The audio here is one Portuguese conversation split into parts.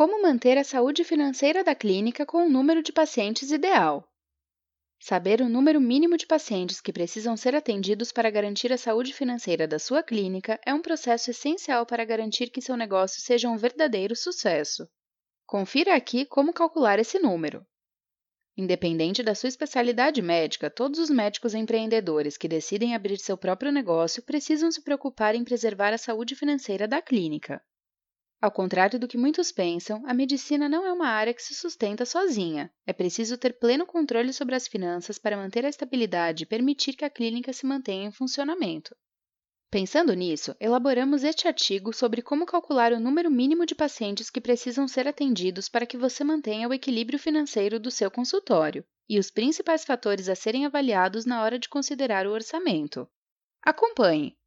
Como manter a saúde financeira da clínica com o número de pacientes ideal? Saber o número mínimo de pacientes que precisam ser atendidos para garantir a saúde financeira da sua clínica é um processo essencial para garantir que seu negócio seja um verdadeiro sucesso. Confira aqui como calcular esse número. Independente da sua especialidade médica, todos os médicos empreendedores que decidem abrir seu próprio negócio precisam se preocupar em preservar a saúde financeira da clínica. Ao contrário do que muitos pensam, a medicina não é uma área que se sustenta sozinha. É preciso ter pleno controle sobre as finanças para manter a estabilidade e permitir que a clínica se mantenha em funcionamento. Pensando nisso, elaboramos este artigo sobre como calcular o número mínimo de pacientes que precisam ser atendidos para que você mantenha o equilíbrio financeiro do seu consultório e os principais fatores a serem avaliados na hora de considerar o orçamento. Acompanhe!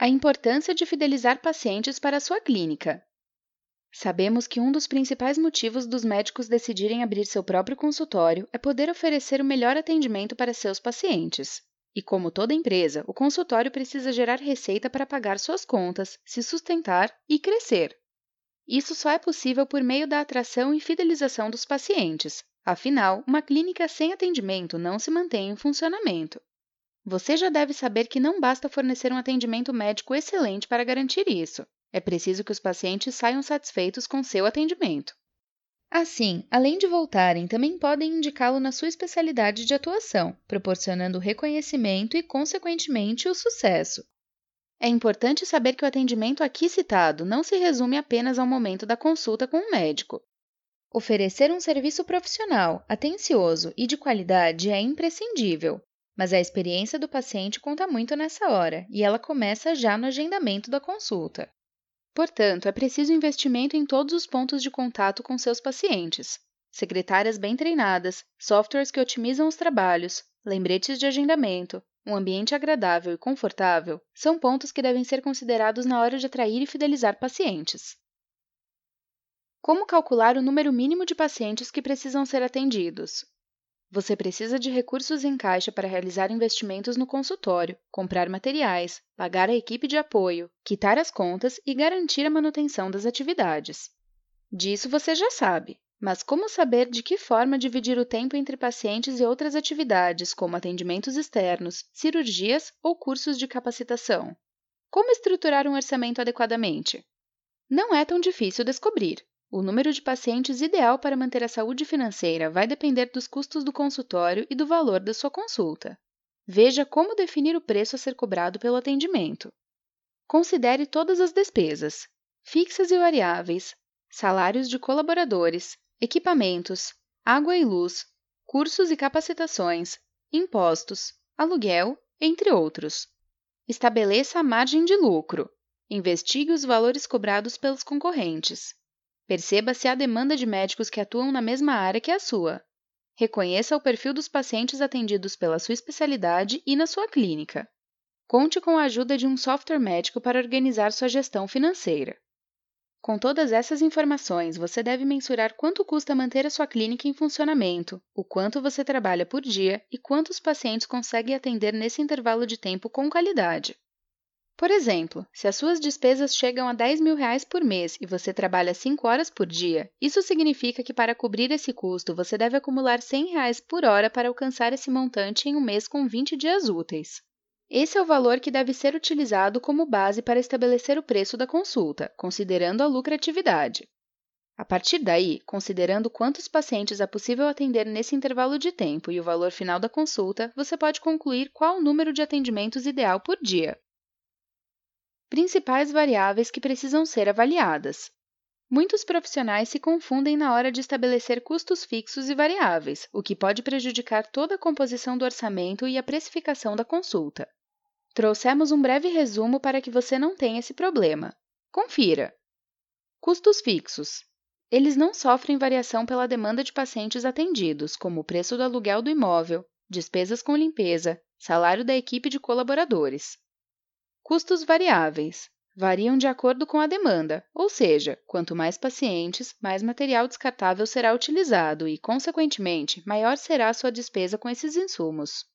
A importância de fidelizar pacientes para a sua clínica. Sabemos que um dos principais motivos dos médicos decidirem abrir seu próprio consultório é poder oferecer o melhor atendimento para seus pacientes. E como toda empresa, o consultório precisa gerar receita para pagar suas contas, se sustentar e crescer. Isso só é possível por meio da atração e fidelização dos pacientes. Afinal, uma clínica sem atendimento não se mantém em funcionamento. Você já deve saber que não basta fornecer um atendimento médico excelente para garantir isso. É preciso que os pacientes saiam satisfeitos com seu atendimento. Assim, além de voltarem, também podem indicá-lo na sua especialidade de atuação, proporcionando reconhecimento e, consequentemente, o sucesso. É importante saber que o atendimento aqui citado não se resume apenas ao momento da consulta com o médico. Oferecer um serviço profissional, atencioso e de qualidade é imprescindível, mas a experiência do paciente conta muito nessa hora e ela começa já no agendamento da consulta. Portanto, é preciso investimento em todos os pontos de contato com seus pacientes. Secretárias bem treinadas, softwares que otimizam os trabalhos, lembretes de agendamento, um ambiente agradável e confortável são pontos que devem ser considerados na hora de atrair e fidelizar pacientes. Como calcular o número mínimo de pacientes que precisam ser atendidos? Você precisa de recursos em caixa para realizar investimentos no consultório, comprar materiais, pagar a equipe de apoio, quitar as contas e garantir a manutenção das atividades. Disso você já sabe, mas como saber de que forma dividir o tempo entre pacientes e outras atividades, como atendimentos externos, cirurgias ou cursos de capacitação? Como estruturar um orçamento adequadamente? Não é tão difícil descobrir. O número de pacientes ideal para manter a saúde financeira vai depender dos custos do consultório e do valor da sua consulta. Veja como definir o preço a ser cobrado pelo atendimento. Considere todas as despesas, fixas e variáveis, salários de colaboradores, equipamentos, água e luz, cursos e capacitações, impostos, aluguel, entre outros. Estabeleça a margem de lucro. Investigue os valores cobrados pelos concorrentes. Perceba se há demanda de médicos que atuam na mesma área que a sua. Reconheça o perfil dos pacientes atendidos pela sua especialidade e na sua clínica. Conte com a ajuda de um software médico para organizar sua gestão financeira. Com todas essas informações, você deve mensurar quanto custa manter a sua clínica em funcionamento, o quanto você trabalha por dia e quantos pacientes consegue atender nesse intervalo de tempo com qualidade. Por exemplo, se as suas despesas chegam a 10 mil reais por mês e você trabalha 5 horas por dia, isso significa que para cobrir esse custo você deve acumular 100 reais por hora para alcançar esse montante em um mês com 20 dias úteis. Esse é o valor que deve ser utilizado como base para estabelecer o preço da consulta, considerando a lucratividade. A partir daí, considerando quantos pacientes é possível atender nesse intervalo de tempo e o valor final da consulta, você pode concluir qual o número de atendimentos ideal por dia. Principais variáveis que precisam ser avaliadas. Muitos profissionais se confundem na hora de estabelecer custos fixos e variáveis, o que pode prejudicar toda a composição do orçamento e a precificação da consulta. Trouxemos um breve resumo para que você não tenha esse problema. Confira! Custos fixos. Eles não sofrem variação pela demanda de pacientes atendidos, como o preço do aluguel do imóvel, despesas com limpeza, salário da equipe de colaboradores. Custos variáveis variam de acordo com a demanda, ou seja, quanto mais pacientes, mais material descartável será utilizado e, consequentemente, maior será a sua despesa com esses insumos.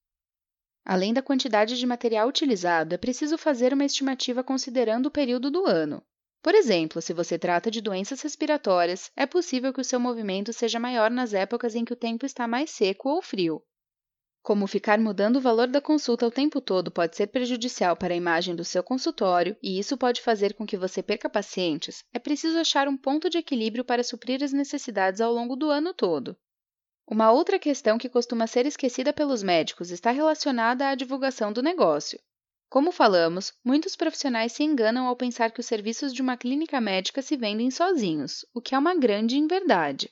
Além da quantidade de material utilizado, é preciso fazer uma estimativa considerando o período do ano. Por exemplo, se você trata de doenças respiratórias, é possível que o seu movimento seja maior nas épocas em que o tempo está mais seco ou frio. Como ficar mudando o valor da consulta o tempo todo pode ser prejudicial para a imagem do seu consultório e isso pode fazer com que você perca pacientes, é preciso achar um ponto de equilíbrio para suprir as necessidades ao longo do ano todo. Uma outra questão que costuma ser esquecida pelos médicos está relacionada à divulgação do negócio. Como falamos, muitos profissionais se enganam ao pensar que os serviços de uma clínica médica se vendem sozinhos, o que é uma grande inverdade.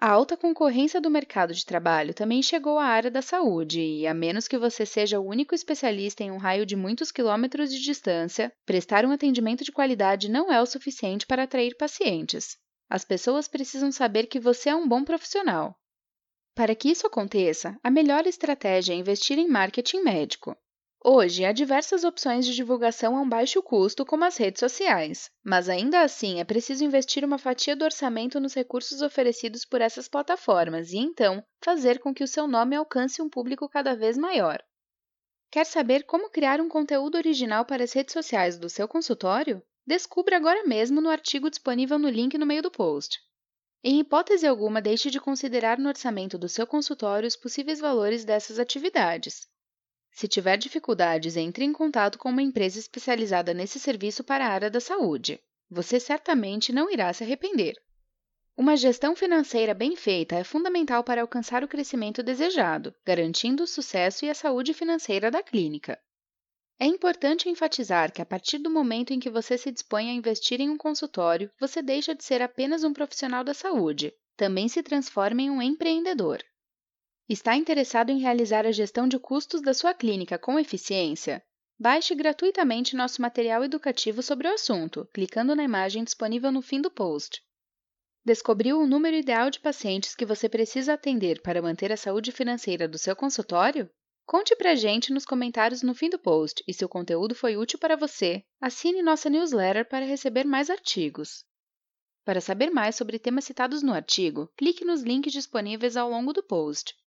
A alta concorrência do mercado de trabalho também chegou à área da saúde e, a menos que você seja o único especialista em um raio de muitos quilômetros de distância, prestar um atendimento de qualidade não é o suficiente para atrair pacientes. As pessoas precisam saber que você é um bom profissional. Para que isso aconteça, a melhor estratégia é investir em marketing médico. Hoje, há diversas opções de divulgação a um baixo custo, como as redes sociais, mas ainda assim é preciso investir uma fatia do orçamento nos recursos oferecidos por essas plataformas e então fazer com que o seu nome alcance um público cada vez maior. Quer saber como criar um conteúdo original para as redes sociais do seu consultório? Descubra agora mesmo no artigo disponível no link no meio do post. Em hipótese alguma, deixe de considerar no orçamento do seu consultório os possíveis valores dessas atividades. Se tiver dificuldades, entre em contato com uma empresa especializada nesse serviço para a área da saúde. Você certamente não irá se arrepender. Uma gestão financeira bem feita é fundamental para alcançar o crescimento desejado, garantindo o sucesso e a saúde financeira da clínica. É importante enfatizar que, a partir do momento em que você se dispõe a investir em um consultório, você deixa de ser apenas um profissional da saúde, também se transforma em um empreendedor. Está interessado em realizar a gestão de custos da sua clínica com eficiência? Baixe gratuitamente nosso material educativo sobre o assunto, clicando na imagem disponível no fim do post. Descobriu o número ideal de pacientes que você precisa atender para manter a saúde financeira do seu consultório? Conte pra gente nos comentários no fim do post e se o conteúdo foi útil para você, assine nossa newsletter para receber mais artigos. Para saber mais sobre temas citados no artigo, clique nos links disponíveis ao longo do post.